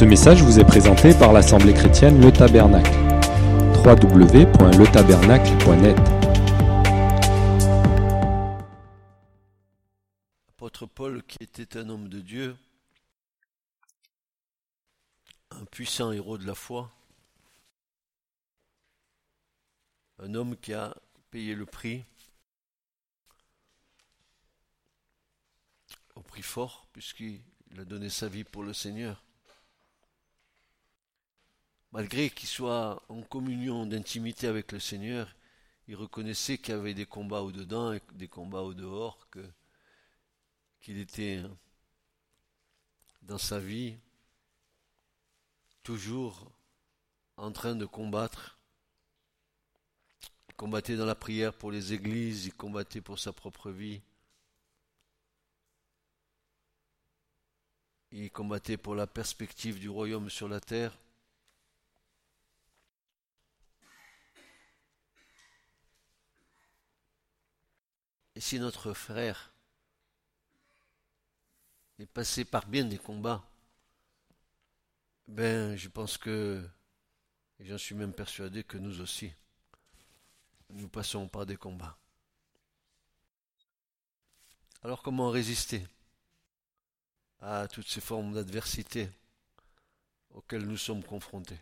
Ce message vous est présenté par l'Assemblée chrétienne Le Tabernacle. www.letabernacle.net Apôtre Paul, qui était un homme de Dieu, un puissant héros de la foi, un homme qui a payé le prix, au prix fort, puisqu'il a donné sa vie pour le Seigneur. Malgré qu'il soit en communion d'intimité avec le Seigneur, il reconnaissait qu'il y avait des combats au-dedans et des combats au-dehors, qu'il était dans sa vie toujours en train de combattre. Il combattait dans la prière pour les églises, il combattait pour sa propre vie. Il combattait pour la perspective du royaume sur la terre. Et si notre frère est passé par bien des combats, ben je pense que, et j'en suis même persuadé que nous aussi, nous passons par des combats. Alors comment résister à toutes ces formes d'adversité auxquelles nous sommes confrontés?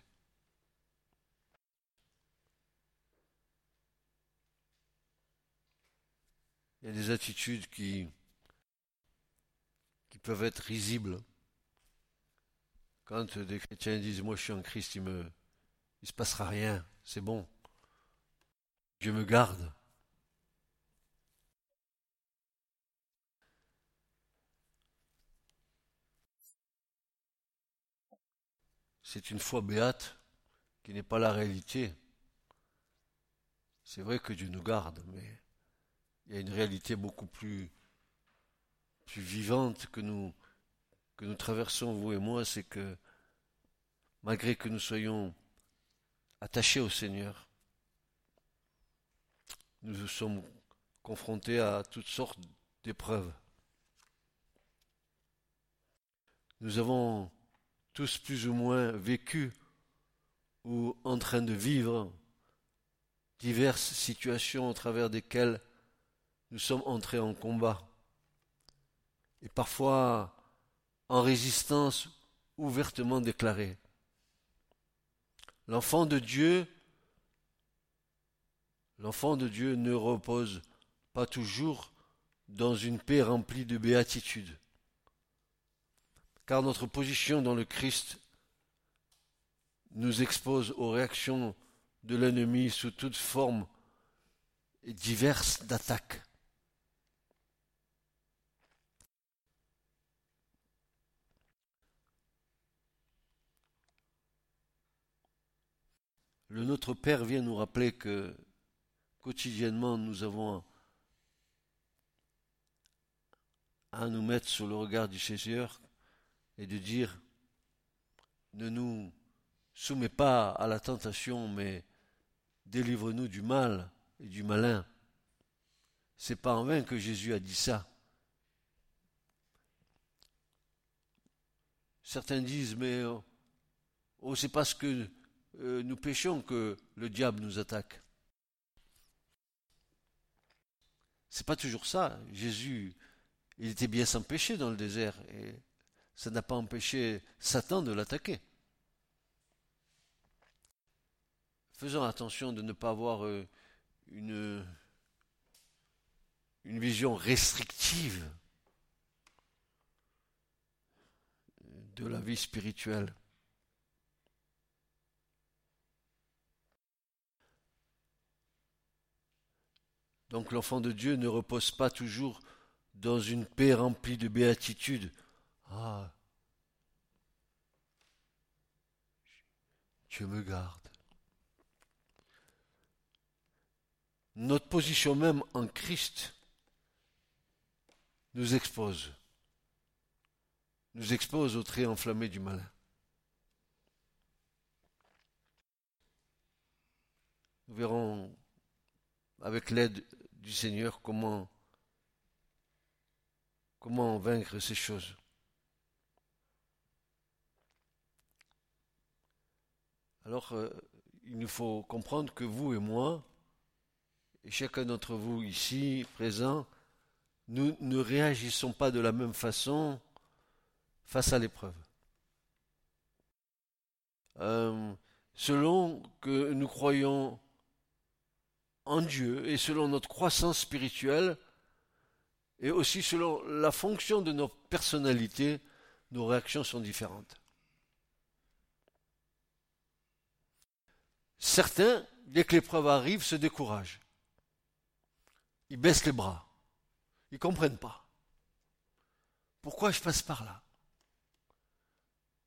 Il y a des attitudes qui, qui peuvent être risibles. Quand des chrétiens disent Moi je suis en Christ, il me il se passera rien, c'est bon. Dieu me garde. C'est une foi béate qui n'est pas la réalité. C'est vrai que Dieu nous garde, mais il y a une réalité beaucoup plus, plus vivante que nous, que nous traversons, vous et moi, c'est que malgré que nous soyons attachés au Seigneur, nous sommes confrontés à toutes sortes d'épreuves. Nous avons tous plus ou moins vécu ou en train de vivre diverses situations au travers desquelles nous sommes entrés en combat. Et parfois en résistance ouvertement déclarée. L'enfant de Dieu, ne repose pas toujours dans une paix remplie de béatitude. Car notre position dans le Christ nous expose aux réactions de l'ennemi sous toutes formes diverses d'attaques. Le Notre Père vient nous rappeler que quotidiennement nous avons à nous mettre sur le regard du Seigneur et de dire ne nous soumets pas à la tentation, mais délivre-nous du mal et du malin. C'est pas en vain que Jésus a dit ça. Certains disent, mais oh, oh c'est parce que euh, nous péchons que le diable nous attaque. C'est pas toujours ça. Jésus, il était bien sans péché dans le désert et ça n'a pas empêché Satan de l'attaquer. Faisons attention de ne pas avoir euh, une, une vision restrictive de la vie spirituelle. Donc l'enfant de Dieu ne repose pas toujours dans une paix remplie de béatitude. Ah, Dieu me garde. Notre position même en Christ nous expose, nous expose au trait enflammé du malin. Nous verrons avec l'aide du Seigneur comment, comment vaincre ces choses. Alors, euh, il nous faut comprendre que vous et moi, et chacun d'entre vous ici, présent, nous ne réagissons pas de la même façon face à l'épreuve. Euh, selon que nous croyons en Dieu et selon notre croissance spirituelle, et aussi selon la fonction de nos personnalités, nos réactions sont différentes. Certains, dès que l'épreuve arrive, se découragent. Ils baissent les bras. Ils ne comprennent pas. Pourquoi je passe par là?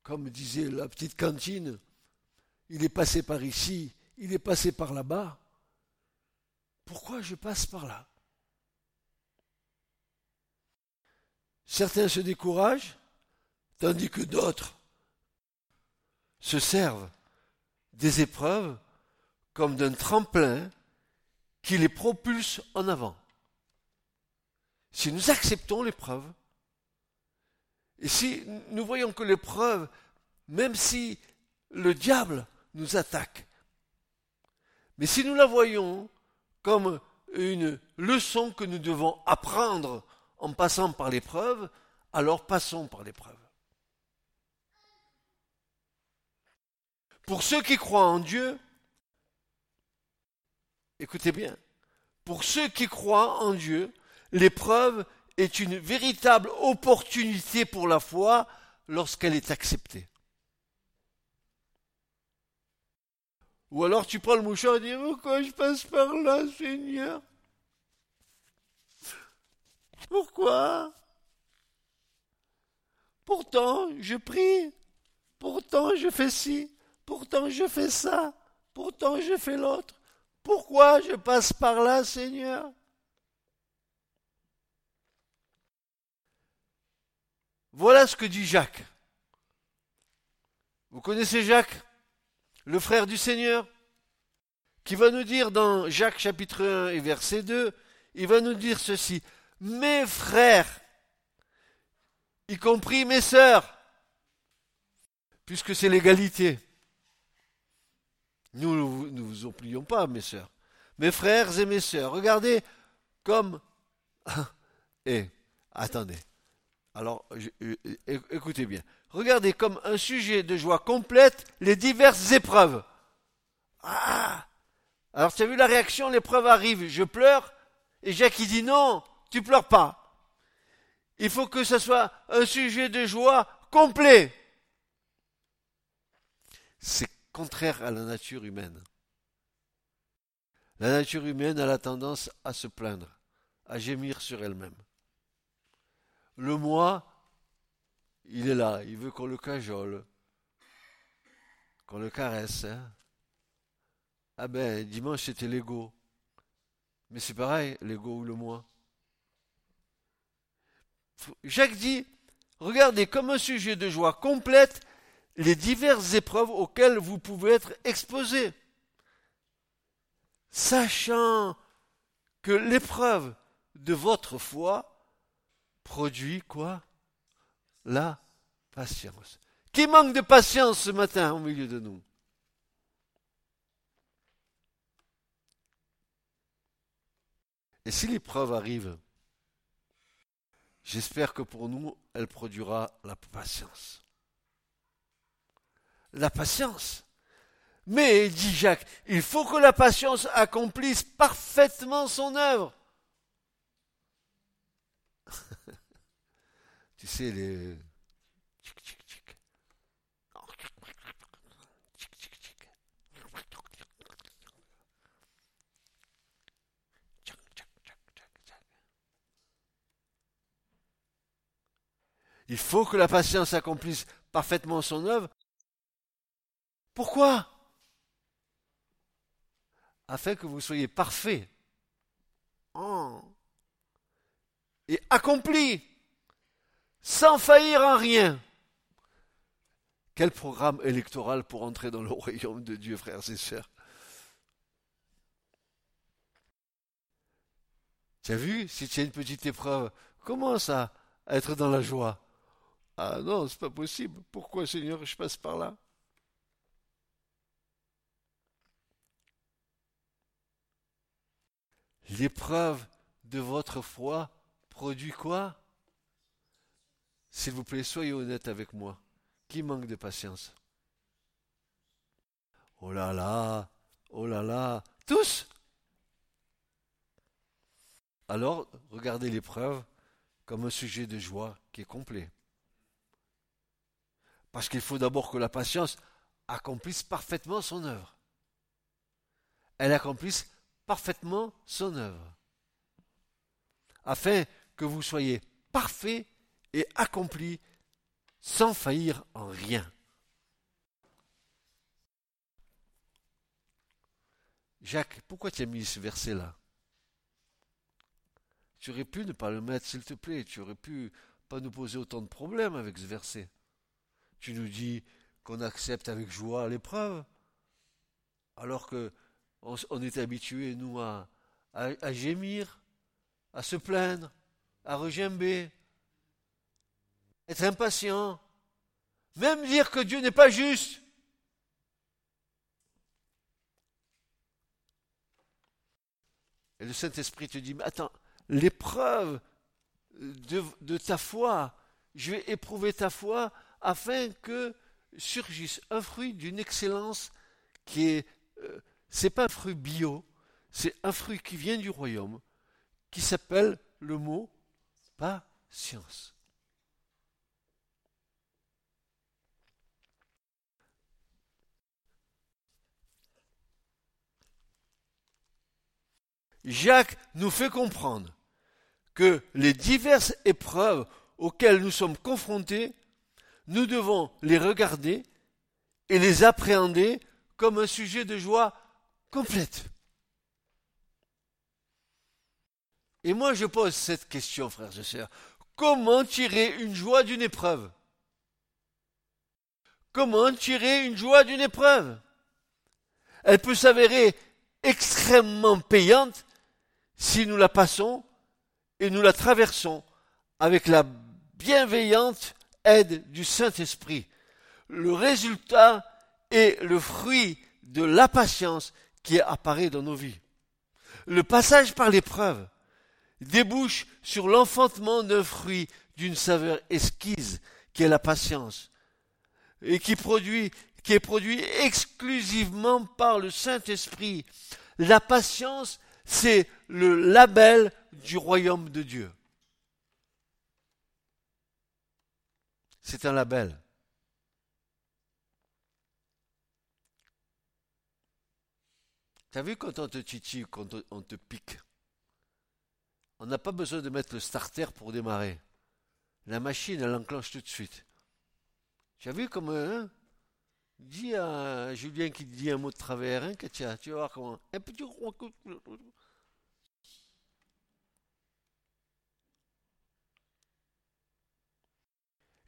Comme disait la petite cantine, il est passé par ici, il est passé par là-bas. Pourquoi je passe par là? Certains se découragent, tandis que d'autres se servent des épreuves comme d'un tremplin qui les propulse en avant. Si nous acceptons l'épreuve, et si nous voyons que l'épreuve, même si le diable nous attaque, mais si nous la voyons comme une leçon que nous devons apprendre en passant par l'épreuve, alors passons par l'épreuve. Pour ceux qui croient en Dieu, écoutez bien, pour ceux qui croient en Dieu, l'épreuve est une véritable opportunité pour la foi lorsqu'elle est acceptée. Ou alors tu prends le mouchoir et dis Pourquoi je passe par là, Seigneur Pourquoi? Pourtant, je prie. Pourtant, je fais ci. Pourtant, je fais ça. Pourtant, je fais l'autre. Pourquoi je passe par là, Seigneur? Voilà ce que dit Jacques. Vous connaissez Jacques? Le frère du Seigneur, qui va nous dire dans Jacques chapitre 1 et verset 2, il va nous dire ceci, mes frères, y compris mes sœurs, puisque c'est l'égalité. Nous ne vous oublions pas, mes sœurs. Mes frères et mes sœurs, regardez comme... et, attendez. Alors, écoutez bien. Regardez comme un sujet de joie complète les diverses épreuves. Ah Alors tu as vu la réaction, l'épreuve arrive, je pleure, et Jacques dit non, tu pleures pas. Il faut que ce soit un sujet de joie complet. C'est contraire à la nature humaine. La nature humaine a la tendance à se plaindre, à gémir sur elle-même. Le moi il est là, il veut qu'on le cajole, qu'on le caresse. Hein. ah ben, dimanche c'était l'ego. Mais c'est pareil, l'ego ou le moi. Jacques dit, regardez comme un sujet de joie complète les diverses épreuves auxquelles vous pouvez être exposés. Sachant que l'épreuve de votre foi produit quoi? La patience. Qui manque de patience ce matin au milieu de nous? Et si l'épreuve arrive, j'espère que pour nous, elle produira la patience. La patience. Mais, dit Jacques, il faut que la patience accomplisse parfaitement son œuvre. Tu sais, les. Il faut que la patience accomplisse parfaitement son œuvre. Pourquoi? Afin que vous soyez parfait et accompli sans faillir en rien. Quel programme électoral pour entrer dans le royaume de Dieu, frères et sœurs? Tu as vu, si tu as une petite épreuve, commence à être dans la joie? Ah non, c'est pas possible. Pourquoi, Seigneur, je passe par là? L'épreuve de votre foi produit quoi? S'il vous plaît, soyez honnête avec moi. Qui manque de patience? Oh là là Oh là là Tous? Alors, regardez l'épreuve comme un sujet de joie qui est complet. Parce qu'il faut d'abord que la patience accomplisse parfaitement son œuvre. Elle accomplisse parfaitement son œuvre. Afin que vous soyez parfait et accompli sans faillir en rien. Jacques, pourquoi tu as mis ce verset-là? Tu aurais pu ne pas le mettre, s'il te plaît. Tu aurais pu pas nous poser autant de problèmes avec ce verset. Tu nous dis qu'on accepte avec joie l'épreuve, alors que on, est habitué, nous, à, à gémir, à se plaindre, à regimber, être impatient, même dire que Dieu n'est pas juste. Et le Saint-Esprit te dit, mais attends, l'épreuve de, de, ta foi, je vais éprouver ta foi afin que surgisse un fruit d'une excellence qui est, euh, c'est pas un fruit bio, c'est un fruit qui vient du royaume, qui s'appelle le mot patience. Jacques nous fait comprendre que les diverses épreuves auxquelles nous sommes confrontés, nous devons les regarder et les appréhender comme un sujet de joie complète. Et moi je pose cette question, frères et sœurs. Comment tirer une joie d'une épreuve? Comment tirer une joie d'une épreuve? Elle peut s'avérer extrêmement payante si nous la passons et nous la traversons avec la bienveillante aide du Saint-Esprit. Le résultat est le fruit de la patience qui apparaît dans nos vies. Le passage par l'épreuve débouche sur l'enfantement d'un fruit d'une saveur esquise qui est la patience et qui est produit exclusivement par le Saint-Esprit. La patience c'est le label du royaume de Dieu. C'est un label. Tu as vu quand on te titille, quand on te pique? On n'a pas besoin de mettre le starter pour démarrer. La machine, elle enclenche tout de suite. Tu as vu comme... Hein? Dis à Julien qui dit un mot de travers, hein, Katia, tu vas voir comment.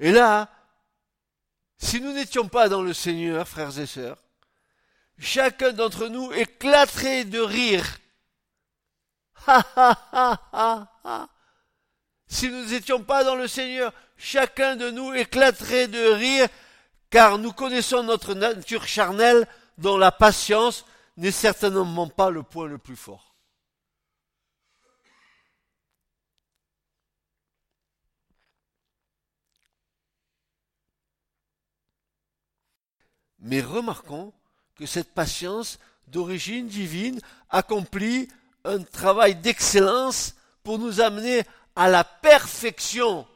Et là, si nous n'étions pas dans le Seigneur, frères et sœurs, chacun d'entre nous éclaterait de rire. Si nous n'étions pas dans le Seigneur, chacun de nous éclaterait de rire, car nous connaissons notre nature charnelle dont la patience n'est certainement pas le point le plus fort. Mais remarquons que cette patience d'origine divine accomplit un travail d'excellence pour nous amener à la perfection.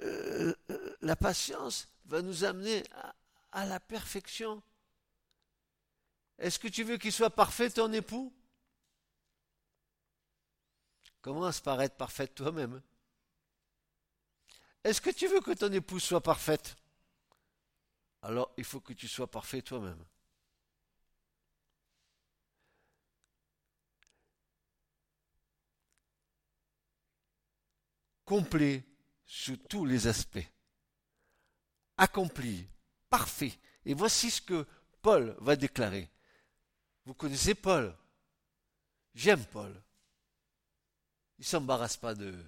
Euh, la patience va nous amener à, la perfection. Est-ce que tu veux qu'il soit parfait ton époux? Commence par être parfaite toi-même. Est-ce que tu veux que ton épouse soit parfaite? Alors il faut que tu sois parfait toi-même. Complet sous tous les aspects. Accompli, parfait. Et voici ce que Paul va déclarer. Vous connaissez Paul? J'aime Paul. Il ne s'embarrasse pas de,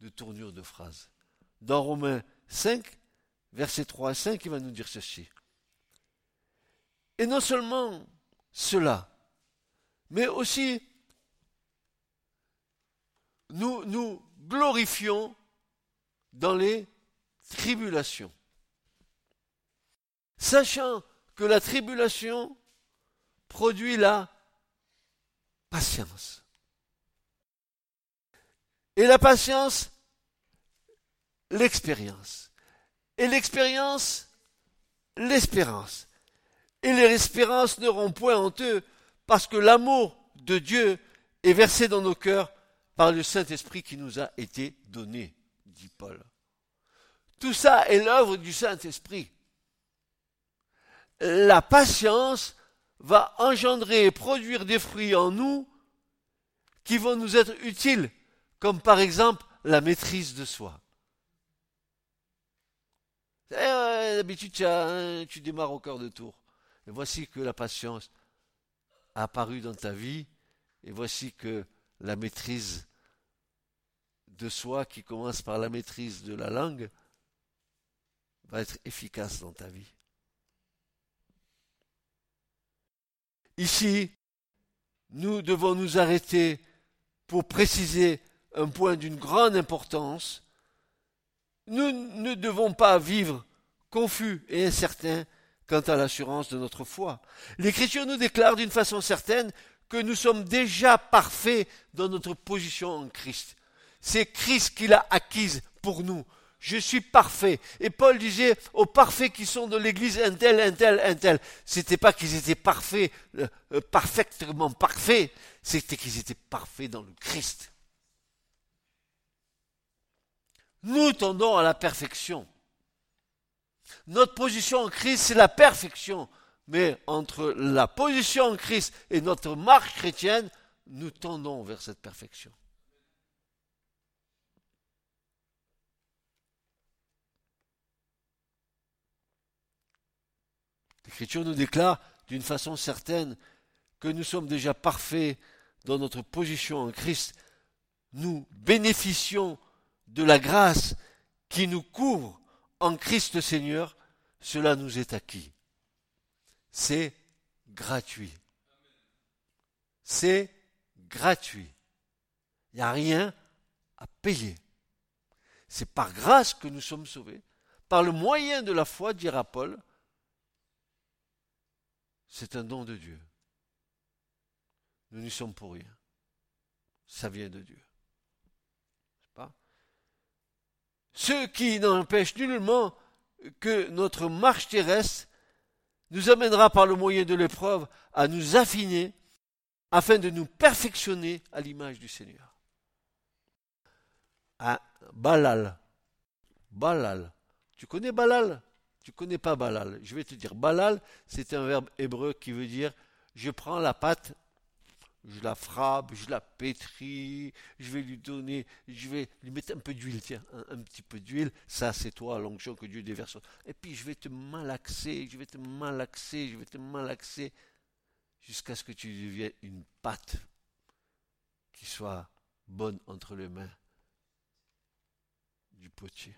de tournure de phrases dans Romains 5, versets 3 à 5, il va nous dire ceci. Et non seulement cela. Mais aussi, nous nous glorifions dans les tribulations. Sachant que la tribulation produit la patience. Et la patience, l'expérience. Et l'expérience, l'espérance. Et les espérances n'auront point en eux, parce que l'amour de Dieu est versé dans nos cœurs par le Saint-Esprit qui nous a été donné, dit Paul. Tout ça est l'œuvre du Saint-Esprit. La patience va engendrer et produire des fruits en nous qui vont nous être utiles, comme par exemple la maîtrise de soi. Eh, d'habitude, tu, tu démarres au cœur de tour. Et voici que la patience a apparu dans ta vie, et voici que la maîtrise de soi, qui commence par la maîtrise de la langue, va être efficace dans ta vie. Ici, nous devons nous arrêter pour préciser un point d'une grande importance. Nous ne devons pas vivre confus et incertains quant à l'assurance de notre foi. L'Écriture nous déclare d'une façon certaine que nous sommes déjà parfaits dans notre position en Christ. C'est Christ qui l'a acquise pour nous. Je suis parfait. Et Paul disait aux parfaits qui sont de l'église un tel, un tel, un tel. C'était pas qu'ils étaient parfaits, euh, euh, parfaitement parfaits. C'était qu'ils étaient parfaits dans le Christ. Nous tendons à la perfection. Notre position en Christ, c'est la perfection. Mais entre la position en Christ et notre marche chrétienne, nous tendons vers cette perfection. L'Écriture nous déclare d'une façon certaine que nous sommes déjà parfaits dans notre position en Christ. Nous bénéficions de la grâce qui nous couvre en Christ Seigneur, cela nous est acquis. C'est gratuit. C'est gratuit. Il n'y a rien à payer. C'est par grâce que nous sommes sauvés, par le moyen de la foi, dira Paul. C'est un don de Dieu. Nous n'y sommes pour rien. Ça vient de Dieu. Ce qui n'empêche nullement que notre marche terrestre nous amènera par le moyen de l'épreuve à nous affiner afin de nous perfectionner à l'image du Seigneur. Ah, Balal. Balal. Tu connais Balal? Tu connais pas Balal. Je vais te dire, Balal, c'est un verbe hébreu qui veut dire je prends la pâte je la frappe, je la pétris, je vais lui donner, je vais lui mettre un peu d'huile, tiens, un, petit peu d'huile, ça c'est toi l'onction que Dieu déverse. Et puis je vais te malaxer, je vais te malaxer, je vais te malaxer, jusqu'à ce que tu deviennes une pâte qui soit bonne entre les mains du potier.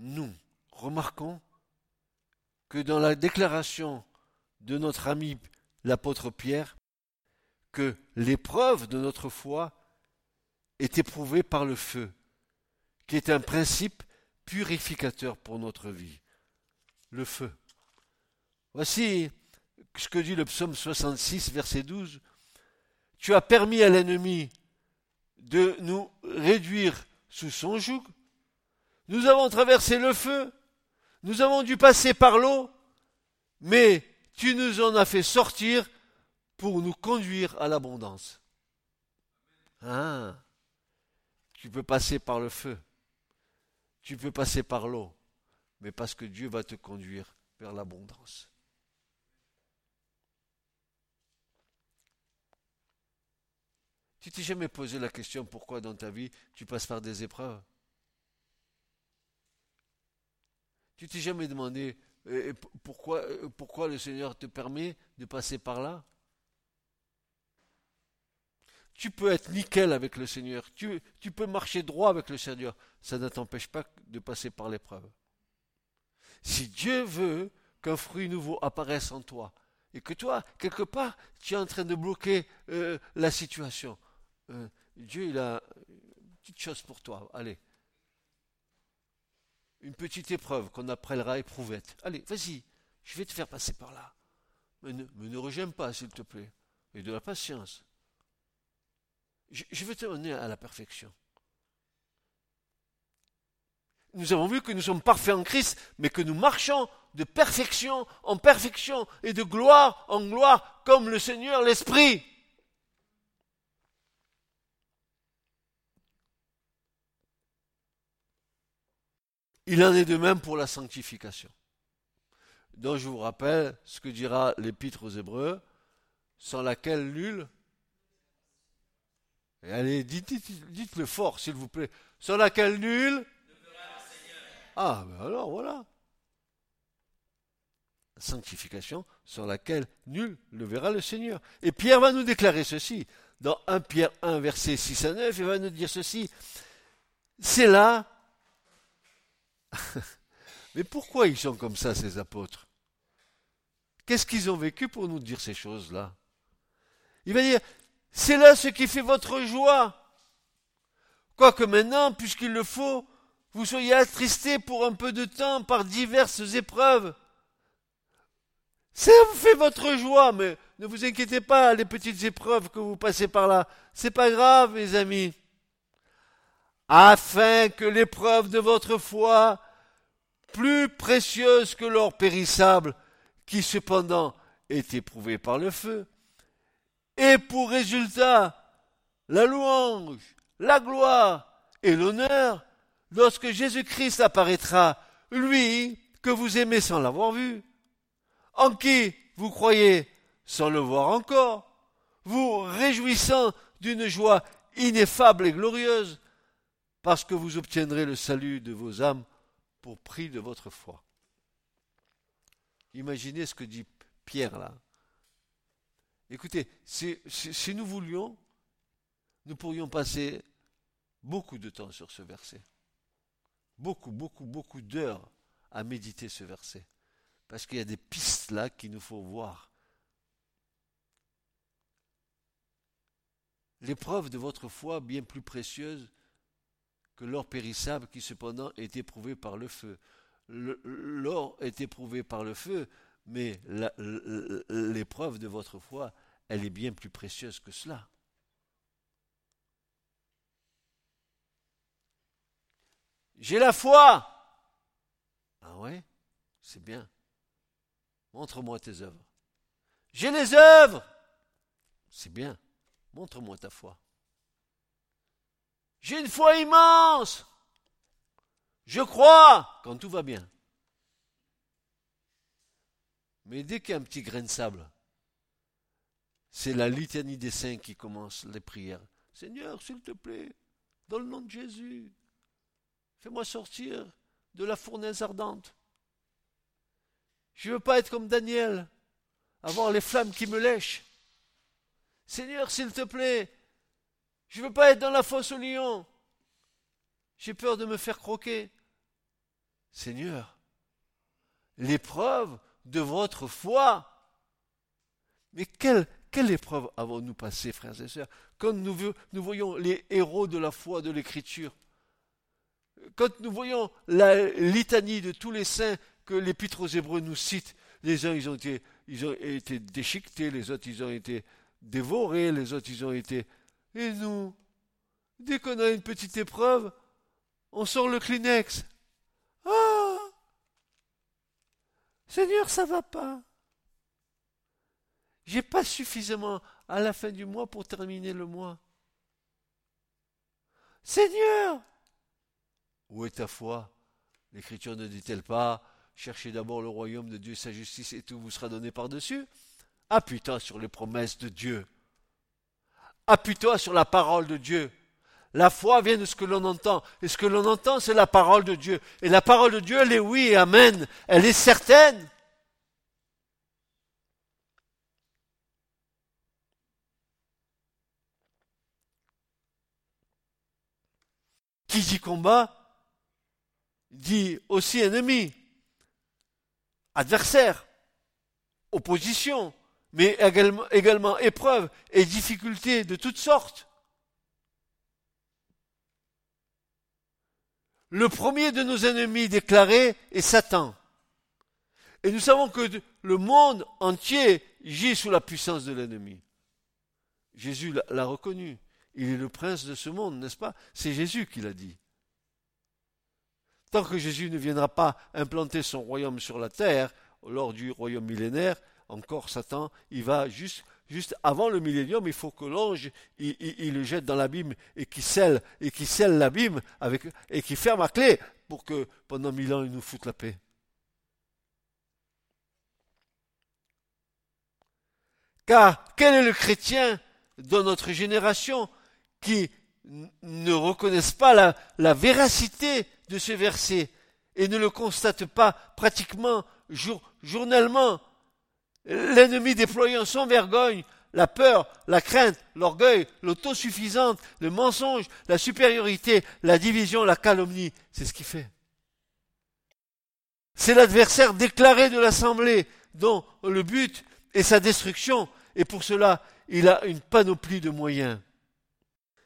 Nous remarquons que dans la déclaration de notre ami l'apôtre Pierre, que l'épreuve de notre foi est éprouvée par le feu, qui est un principe purificateur pour notre vie. Le feu. Voici ce que dit le psaume 66, verset 12. Tu as permis à l'ennemi de nous réduire sous son joug, nous avons traversé le feu, nous avons dû passer par l'eau, mais tu nous en as fait sortir pour nous conduire à l'abondance. Hein tu peux passer par le feu, tu peux passer par l'eau, mais parce que Dieu va te conduire vers l'abondance. Tu t'es jamais posé la question pourquoi dans ta vie tu passes par des épreuves? Tu t'es jamais demandé euh, pourquoi, euh, pourquoi le Seigneur te permet de passer par là? Tu peux être nickel avec le Seigneur. Tu, peux marcher droit avec le Seigneur. Ça ne t'empêche pas de passer par l'épreuve. Si Dieu veut qu'un fruit nouveau apparaisse en toi, et que toi, quelque part, tu es en train de bloquer euh, la situation, euh, Dieu, a une petite chose pour toi. Allez. Une petite épreuve qu'on appellera éprouvette. Allez, vas-y, je vais te faire passer par là. Mais ne, rejette pas, s'il te plaît. Et de la patience. Je, je vais te mener à la perfection. Nous avons vu que nous sommes parfaits en Christ, mais que nous marchons de perfection en perfection et de gloire en gloire comme le Seigneur l'Esprit. Il en est de même pour la sanctification. Donc je vous rappelle ce que dira l'Épître aux Hébreux, sans laquelle nul. Allez, dites, dites, le fort, s'il vous plaît. Sans laquelle nul. Ah, ben alors voilà. Sanctification sans laquelle nul ne verra le Seigneur. Et Pierre va nous déclarer ceci. Dans 1 Pierre 1, verset 6 à 9, il va nous dire ceci. C'est là. Mais pourquoi ils sont comme ça, ces apôtres? Qu'est-ce qu'ils ont vécu pour nous dire ces choses-là? Il va dire, c'est là ce qui fait votre joie. Quoique maintenant, puisqu'il le faut, vous soyez attristés pour un peu de temps par diverses épreuves. Ça vous fait votre joie, mais ne vous inquiétez pas, les petites épreuves que vous passez par là, c'est pas grave, mes amis. Afin que l'épreuve de votre foi, plus précieuse que l'or périssable, qui cependant est éprouvé par le feu, ait pour résultat la louange, la gloire et l'honneur lorsque Jésus-Christ apparaîtra, lui que vous aimez sans l'avoir vu, en qui vous croyez sans le voir encore, vous réjouissant d'une joie ineffable et glorieuse, parce que vous obtiendrez le salut de vos âmes pour prix de votre foi. Imaginez ce que dit Pierre là. Écoutez, si, si nous voulions, nous pourrions passer beaucoup de temps sur ce verset beaucoup, beaucoup, beaucoup d'heures à méditer ce verset. Parce qu'il y a des pistes là qu'il nous faut voir. L'épreuve de votre foi, bien plus précieuse que l'or périssable qui cependant est éprouvé par le feu. L'or est éprouvé par le feu, mais l'épreuve de votre foi, elle est bien plus précieuse que cela. J'ai la foi. Ah ouais? C'est bien. Montre-moi tes œuvres. J'ai les œuvres. C'est bien. Montre-moi ta foi. J'ai une foi immense. Je crois quand tout va bien. Mais dès qu'il y a un petit grain de sable, c'est la litanie des saints qui commence les prières. Seigneur, s'il te plaît, dans le nom de Jésus, Fais-moi sortir de la fournaise ardente. Je ne veux pas être comme Daniel, avoir les flammes qui me lèchent. Seigneur, s'il te plaît, je ne veux pas être dans la fosse au lion. J'ai peur de me faire croquer. Seigneur, l'épreuve de votre foi. Mais quelle, épreuve avons-nous passé, frères et sœurs, quand nous, voyons les héros de la foi de l'Écriture quand nous voyons la litanie de tous les saints que l'épître aux Hébreux nous cite, les uns ont été, ils ont été déchiquetés, les autres ils ont été dévorés, les autres ils ont été. Et nous, dès qu'on a une petite épreuve, on sort le Kleenex. Ah Seigneur, ça va pas. J'ai pas suffisamment à la fin du mois pour terminer le mois. Seigneur, où est ta foi? L'Écriture ne dit-elle pas Cherchez d'abord le royaume de Dieu et sa justice et tout vous sera donné par-dessus? Appuie-toi sur les promesses de Dieu. Appuie-toi sur la parole de Dieu. La foi vient de ce que l'on entend. Et ce que l'on entend, c'est la parole de Dieu. Et la parole de Dieu, elle est oui et amen. Elle est certaine. Qui dit combat dit aussi ennemi, adversaire, opposition mais également, également épreuve et difficultés de toutes sortes. Le premier de nos ennemis déclarés est Satan. Et nous savons que le monde entier gît sous la puissance de l'ennemi. Jésus l'a reconnu. Il est le prince de ce monde, n'est-ce pas? C'est Jésus qui l'a dit. Tant que Jésus ne viendra pas implanter son royaume sur la terre, lors du royaume millénaire, encore Satan, il va juste, juste avant le millénium, il faut que l'ange, il, le jette dans l'abîme et qu'il scelle, et qui scelle l'abîme et qui ferme à clé pour que pendant mille ans il nous foute la paix. Car quel est le chrétien dans notre génération qui ne reconnaissent pas la, la véracité de ce verset et ne le constate pas pratiquement jour, journellement? L'ennemi déployant sans vergogne la peur, la crainte, l'orgueil, l'autosuffisance, le mensonge, la supériorité, la division, la calomnie. C'est ce qu'il fait. C'est l'adversaire déclaré de l'Assemblée dont le but est sa destruction. Et pour cela, il a une panoplie de moyens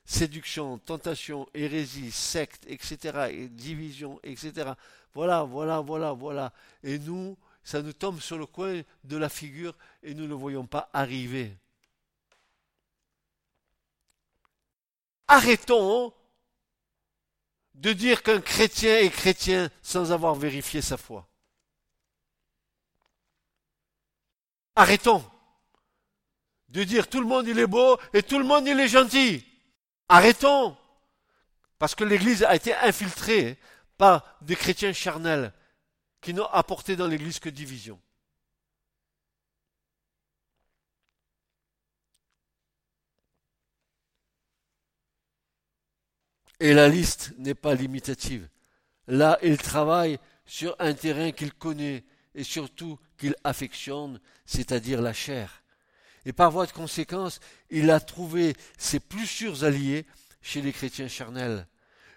séduction, tentation, hérésie, secte, etc., et division, etc. Voilà, voilà, voilà, voilà. Et nous, ça nous tombe sur le coin de la figure et nous ne voyons pas arriver. Arrêtons de dire qu'un chrétien est chrétien sans avoir vérifié sa foi. Arrêtons de dire tout le monde il est beau et tout le monde il est gentil. Arrêtons Parce que l'Église a été infiltrée par des chrétiens charnels qui n'ont apporté dans l'Église que division. Et la liste n'est pas limitative. Là, il travaille sur un terrain qu'il connaît et surtout qu'il affectionne, c'est-à-dire la chair. Et par voie de conséquence, il a trouvé ses plus sûrs alliés chez les chrétiens charnels.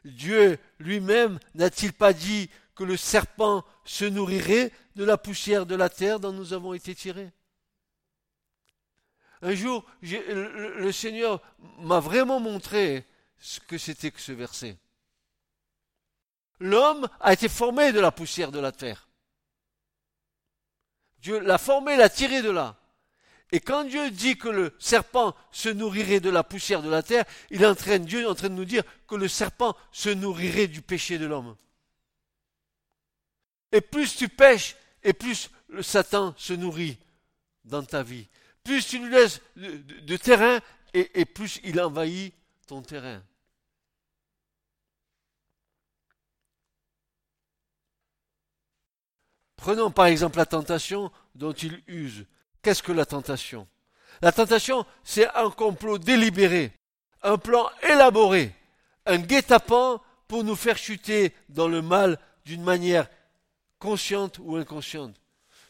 Dieu lui-même n'a-t-il pas dit que le serpent se nourrirait de la poussière de la terre dont nous avons été tirés Un jour, le, Seigneur m'a vraiment montré ce que c'était que ce verset. L'homme a été formé de la poussière de la terre. Dieu l'a formé, l'a tiré de là. Et quand Dieu dit que le serpent se nourrirait de la poussière de la terre, il entraîne Dieu est en train de nous dire que le serpent se nourrirait du péché de l'homme. Et plus tu pêches, et plus le Satan se nourrit dans ta vie. Plus tu lui laisses de, terrain, et, et plus il envahit ton terrain. Prenons par exemple la tentation dont il use. Qu'est-ce que la tentation? La tentation, c'est un complot délibéré, un plan élaboré, un guet-apens pour nous faire chuter dans le mal d'une manière consciente ou inconsciente.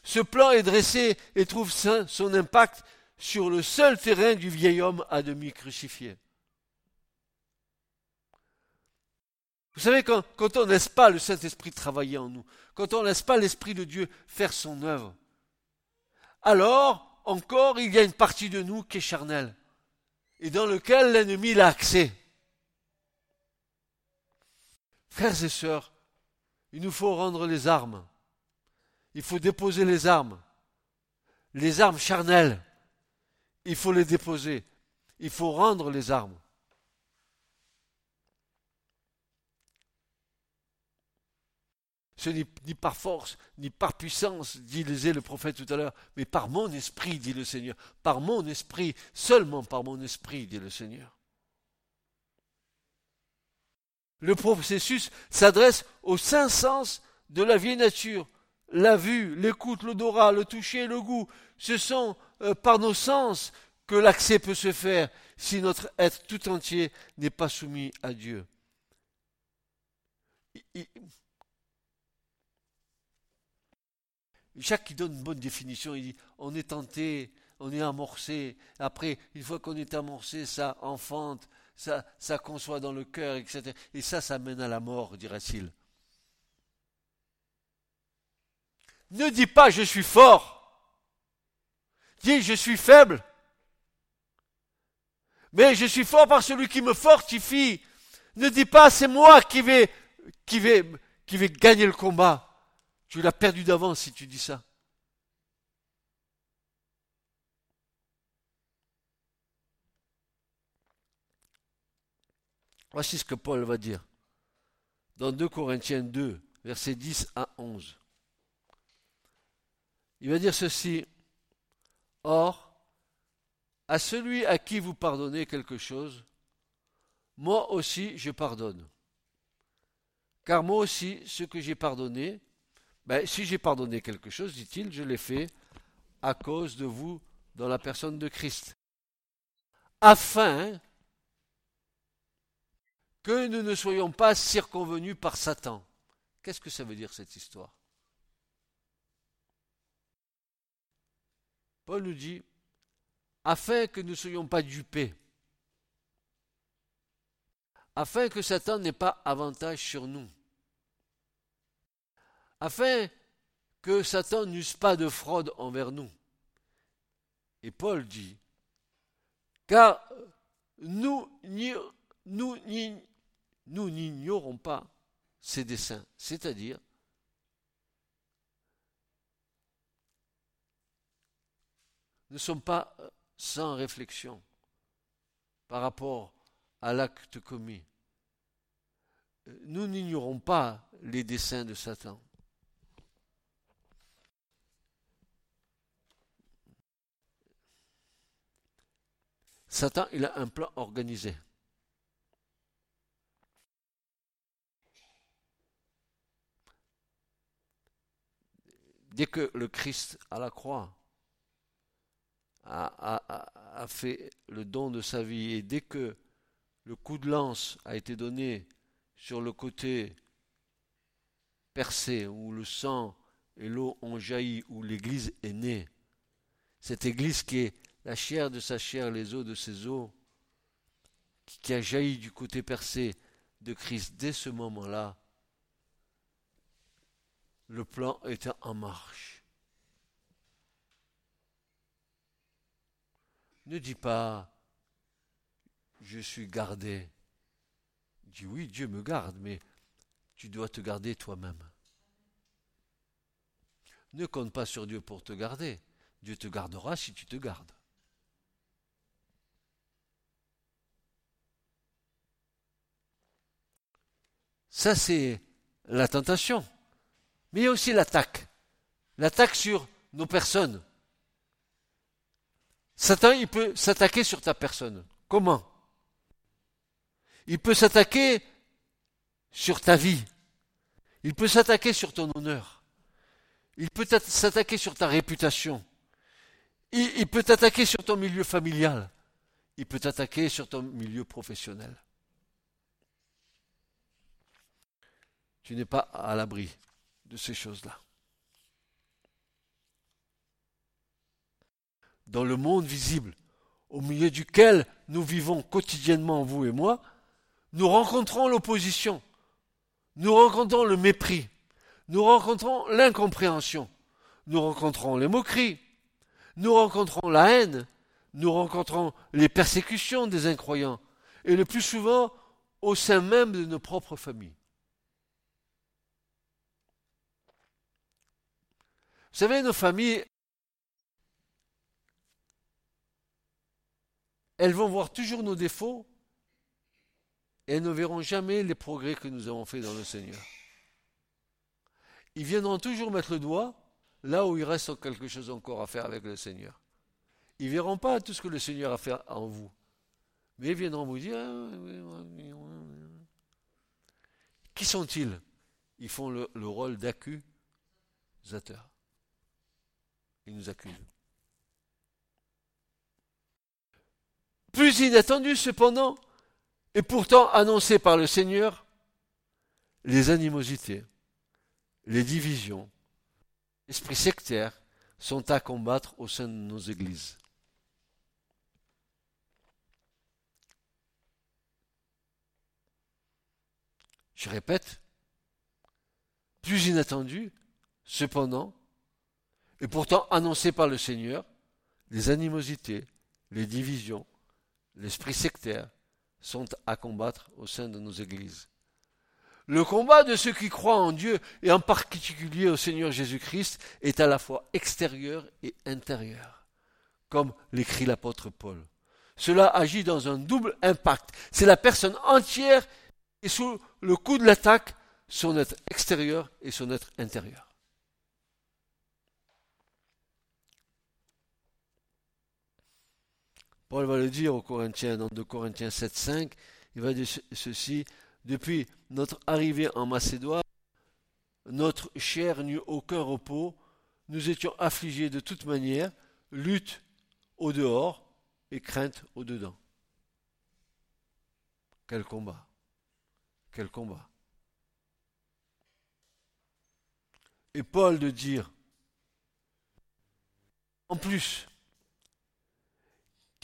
Ce plan est dressé et trouve son impact sur le seul terrain du vieil homme à demi crucifié. Vous savez, quand, on ne laisse pas le Saint-Esprit travailler en nous, quand on ne laisse pas l'Esprit de Dieu faire son œuvre, alors encore il y a une partie de nous qui est charnelle et dans lequel l'ennemi l'a accès. Frères et sœurs, il nous faut rendre les armes. Il faut déposer les armes. Les armes charnelles, il faut les déposer. Il faut rendre les armes. Ce n'est ni par force, ni par puissance, disait le prophète tout à l'heure, mais par mon esprit, dit le Seigneur. Par mon esprit, seulement par mon esprit, dit le Seigneur. Le processus s'adresse aux cinq sens de la vieille nature. La vue, l'écoute, l'odorat, le toucher, le goût. Ce sont euh, par nos sens que l'accès peut se faire si notre être tout entier n'est pas soumis à Dieu. Jacques qui donne une bonne définition, il dit on est tenté, on est amorcé. Après, une fois qu'on est amorcé, ça enfante, ça, ça conçoit dans le cœur, etc. Et ça, ça mène à la mort, dirait-il. Ne dis pas je suis fort. Dis je suis faible. Mais je suis fort par celui qui me fortifie. Ne dis pas c'est moi qui vais, qui vais, qui vais gagner le combat. Tu l'as perdu d'avance si tu dis ça. Voici ce que Paul va dire dans 2 Corinthiens 2, versets 10 à 11. Il va dire ceci. Or, à celui à qui vous pardonnez quelque chose, moi aussi je pardonne. Car moi aussi, ce que j'ai pardonné, ben, si j'ai pardonné quelque chose, dit-il, je l'ai fait à cause de vous dans la personne de Christ. Afin que nous ne soyons pas circonvenus par Satan. Qu'est-ce que ça veut dire cette histoire? Paul nous dit, afin que nous ne soyons pas dupés, afin que Satan n'ait pas avantage sur nous, afin que Satan n'use pas de fraude envers nous. Et Paul dit, car nous, nous, nous n'ignorons pas ses desseins, c'est-à-dire ne sommes pas euh, sans réflexion par rapport à l'acte commis. Euh, nous n'ignorons pas les desseins de Satan. Satan, il a un plan organisé. Dès que le Christ à la croix a, fait le don de sa vie. Et dès que le coup de lance a été donné sur le côté percé, où le sang et l'eau ont jailli, où l'Église est née, cette Église qui est la chair de sa chair, les os de ses os, qui a jailli du côté percé de Christ, dès ce moment-là, le plan était en marche. Ne dis pas je suis gardé. Dis oui, Dieu me garde, mais tu dois te garder toi-même. Ne compte pas sur Dieu pour te garder. Dieu te gardera si tu te gardes. Ça, c'est la tentation. Mais il y a aussi l'attaque. L'attaque sur nos personnes. Satan, il peut s'attaquer sur ta personne. Comment? Il peut s'attaquer sur ta vie. Il peut s'attaquer sur ton honneur. Il peut s'attaquer sur ta réputation. Il, peut t'attaquer sur ton milieu familial. Il peut t'attaquer sur ton milieu professionnel. Tu n'es pas à l'abri de ces choses-là. dans le monde visible, au milieu duquel nous vivons quotidiennement, vous et moi, nous rencontrons l'opposition, nous rencontrons le mépris, nous rencontrons l'incompréhension, nous rencontrons les moqueries, nous rencontrons la haine, nous rencontrons les persécutions des incroyants, et le plus souvent au sein même de nos propres familles. Vous savez, nos familles, elles vont voir toujours nos défauts et elles ne verront jamais les progrès que nous avons faits dans le Seigneur. Ils viendront toujours mettre le doigt là où il reste quelque chose encore à faire avec le Seigneur. Ils ne verront pas tout ce que le Seigneur a fait en vous. Mais ils viendront vous dire ah, Qui sont-ils? Ils font le, le rôle d'accusateur. Ils nous accusent. plus inattendu cependant, et pourtant annoncé par le Seigneur, les animosités, les divisions, l'esprit sectaire sont à combattre au sein de nos églises. Je répète, plus inattendu, cependant, et pourtant annoncé par le Seigneur, les animosités, les divisions, l'esprit sectaire sont à combattre au sein de nos églises. Le combat de ceux qui croient en Dieu, et en particulier au Seigneur Jésus-Christ, est à la fois extérieur et intérieur, comme l'écrit l'apôtre Paul. Cela agit dans un double impact. C'est la personne entière qui est sous le coup de l'attaque, son être extérieur et son être intérieur. Paul va le dire aux Corinthiens, dans 2 Corinthiens 7, 5, il va dire ceci, depuis notre arrivée en Macédoine, notre chair n'eut aucun repos, nous étions affligés de toute manière, lutte au dehors et crainte au dedans. Quel combat Quel combat Et Paul de dire, en plus,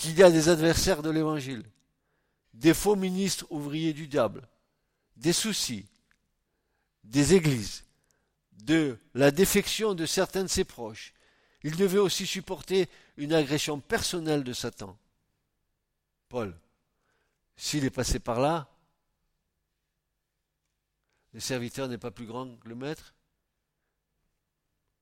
qu'il y a des adversaires de l'Évangile, des faux ministres ouvriers du diable, des soucis, des églises, de la défection de certains de ses proches. Il devait aussi supporter une agression personnelle de Satan. Paul, s'il est passé par là, le serviteur n'est pas plus grand que le maître.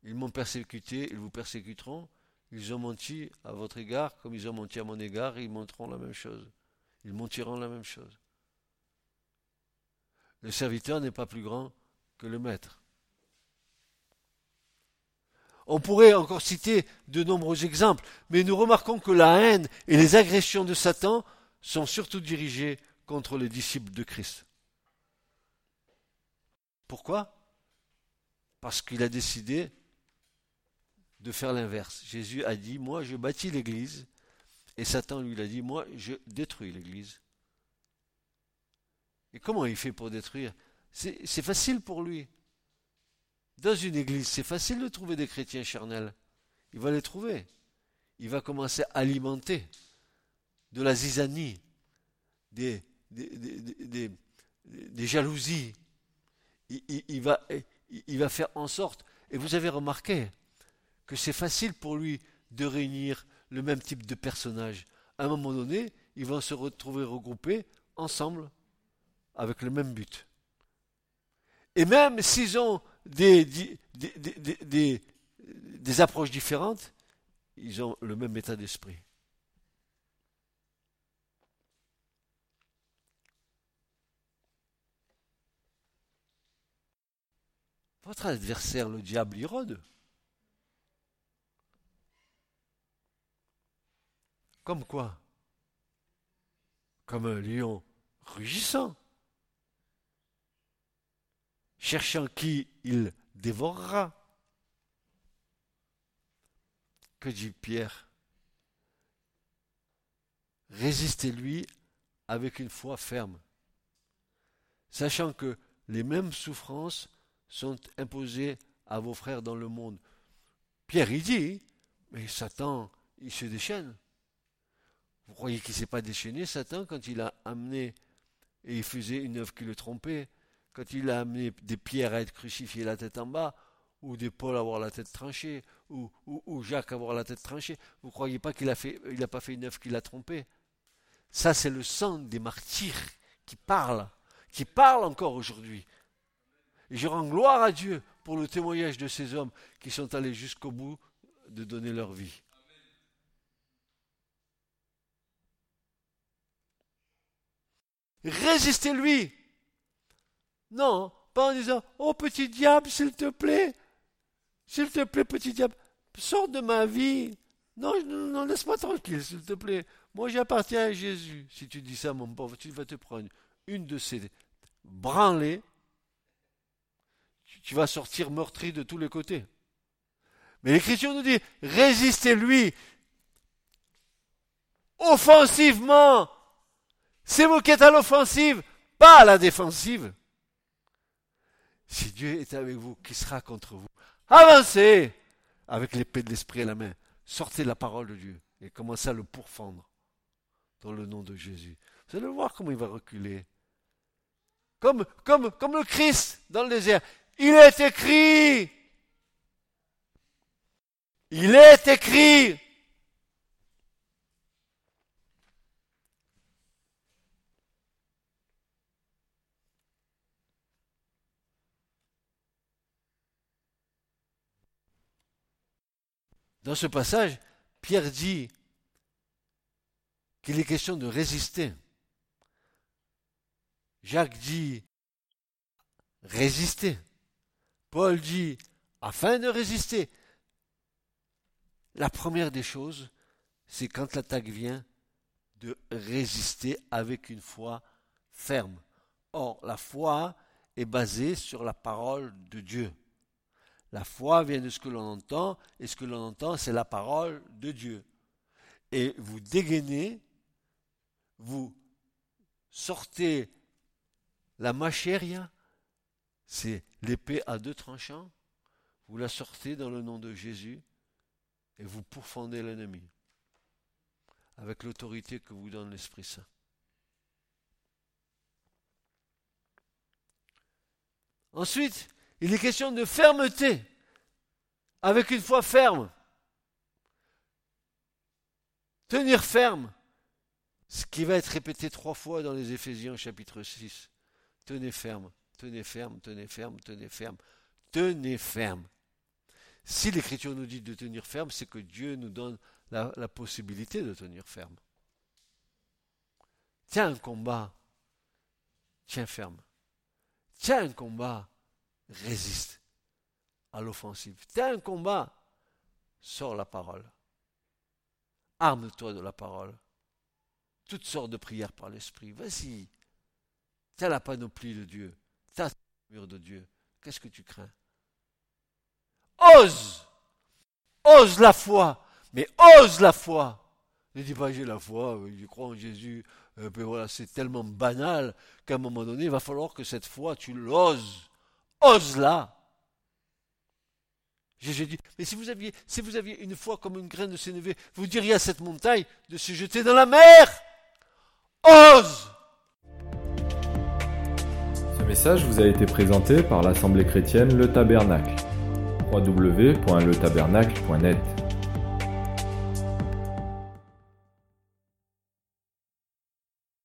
Ils m'ont persécuté, ils vous persécuteront. Ils ont menti à votre égard comme ils ont menti à mon égard, ils monteront la même chose. Ils mentiront la même chose. Le serviteur n'est pas plus grand que le maître. On pourrait encore citer de nombreux exemples, mais nous remarquons que la haine et les agressions de Satan sont surtout dirigées contre les disciples de Christ. Pourquoi? Parce qu'il a décidé de faire l'inverse. Jésus a dit, moi je bâtis l'Église, et Satan lui a dit, moi je détruis l'Église. Et comment il fait pour détruire? C'est facile pour lui. Dans une église, c'est facile de trouver des chrétiens charnels. Il va les trouver. Il va commencer à alimenter de la zizanie, des, jalousies. Il va faire en sorte, et vous avez remarqué, que c'est facile pour lui de réunir le même type de personnages. À un moment donné, ils vont se retrouver regroupés ensemble avec le même but. Et même s'ils ont des, approches différentes, ils ont le même état d'esprit. Votre adversaire, le diable, il rôde. Comme quoi? Comme un lion rugissant, cherchant qui il dévorera. Que dit Pierre? Résistez-lui avec une foi ferme, sachant que les mêmes souffrances sont imposées à vos frères dans le monde. Pierre, il dit, mais Satan, il se déchaîne. Vous croyez qu'il ne s'est pas déchaîné, Satan, quand il a amené et il faisait une œuvre qui le trompait, quand il a amené des pierres à être crucifié la tête en bas, ou des Paul à avoir la tête tranchée, ou, Jacques à avoir la tête tranchée, vous ne croyez pas qu'il n'a pas fait une œuvre qui l'a trompé Ça, c'est le sang des martyrs qui parle, qui parle encore aujourd'hui. Et je rends gloire à Dieu pour le témoignage de ces hommes qui sont allés jusqu'au bout de donner leur vie. Résistez-lui. Non, pas en disant Oh petit diable, s'il te plaît, s'il te plaît, petit diable, sors de ma vie. Non, non, laisse-moi tranquille, s'il te plaît. Moi, j'appartiens à Jésus. Si tu dis ça, mon pauvre, tu vas te prendre une de ces branlées. Tu vas sortir meurtri de tous les côtés. Mais l'Écriture nous dit résistez-lui offensivement c'est vous qui êtes à l'offensive, pas à la défensive. Si Dieu est avec vous, qui sera contre vous? Avancez avec l'épée de l'esprit à la main. Sortez la parole de Dieu et commencez à le pourfendre dans le nom de Jésus. Vous allez voir comment il va reculer. comme, comme, comme le Christ dans le désert. Il est écrit. Il est écrit. Dans ce passage, Pierre dit qu'il est question de résister. Jacques dit résister. Paul dit afin de résister. La première des choses, c'est quand l'attaque vient, de résister avec une foi ferme. Or, la foi est basée sur la parole de Dieu. La foi vient de ce que l'on entend, et ce que l'on entend, c'est la parole de Dieu. Et vous dégainez, vous sortez la machéria, c'est l'épée à deux tranchants, vous la sortez dans le nom de Jésus, et vous pourfendez l'ennemi, avec l'autorité que vous donne l'Esprit Saint. Ensuite, il est question de fermeté, avec une foi ferme. Tenir ferme, ce qui va être répété trois fois dans les Éphésiens chapitre 6. Tenez ferme, tenez ferme, tenez ferme, tenez ferme, tenez ferme. Si l'Écriture nous dit de tenir ferme, c'est que Dieu nous donne la, la possibilité de tenir ferme. Tiens un combat, tiens ferme. Tiens un combat, résiste à l'offensive. T'as un combat, sors la parole. Arme-toi de la parole. Toutes sortes de prières par l'esprit. Vas-y. T'as la panoplie de Dieu. T'as le mur de Dieu. Qu'est-ce que tu crains? Ose Ose la foi Mais ose la foi Ne dis pas j'ai la foi, je crois en Jésus. Euh, voilà, c'est tellement banal qu'à un moment donné, il va falloir que cette foi, tu l'oses ose-la. Jésus dit, mais si vous aviez, si vous aviez une foi comme une graine de sénévé, vous diriez à cette montagne de se jeter dans la mer. Ose Ce message vous a été présenté par l'Assemblée chrétienne Le Tabernacle. www.letabernacle.net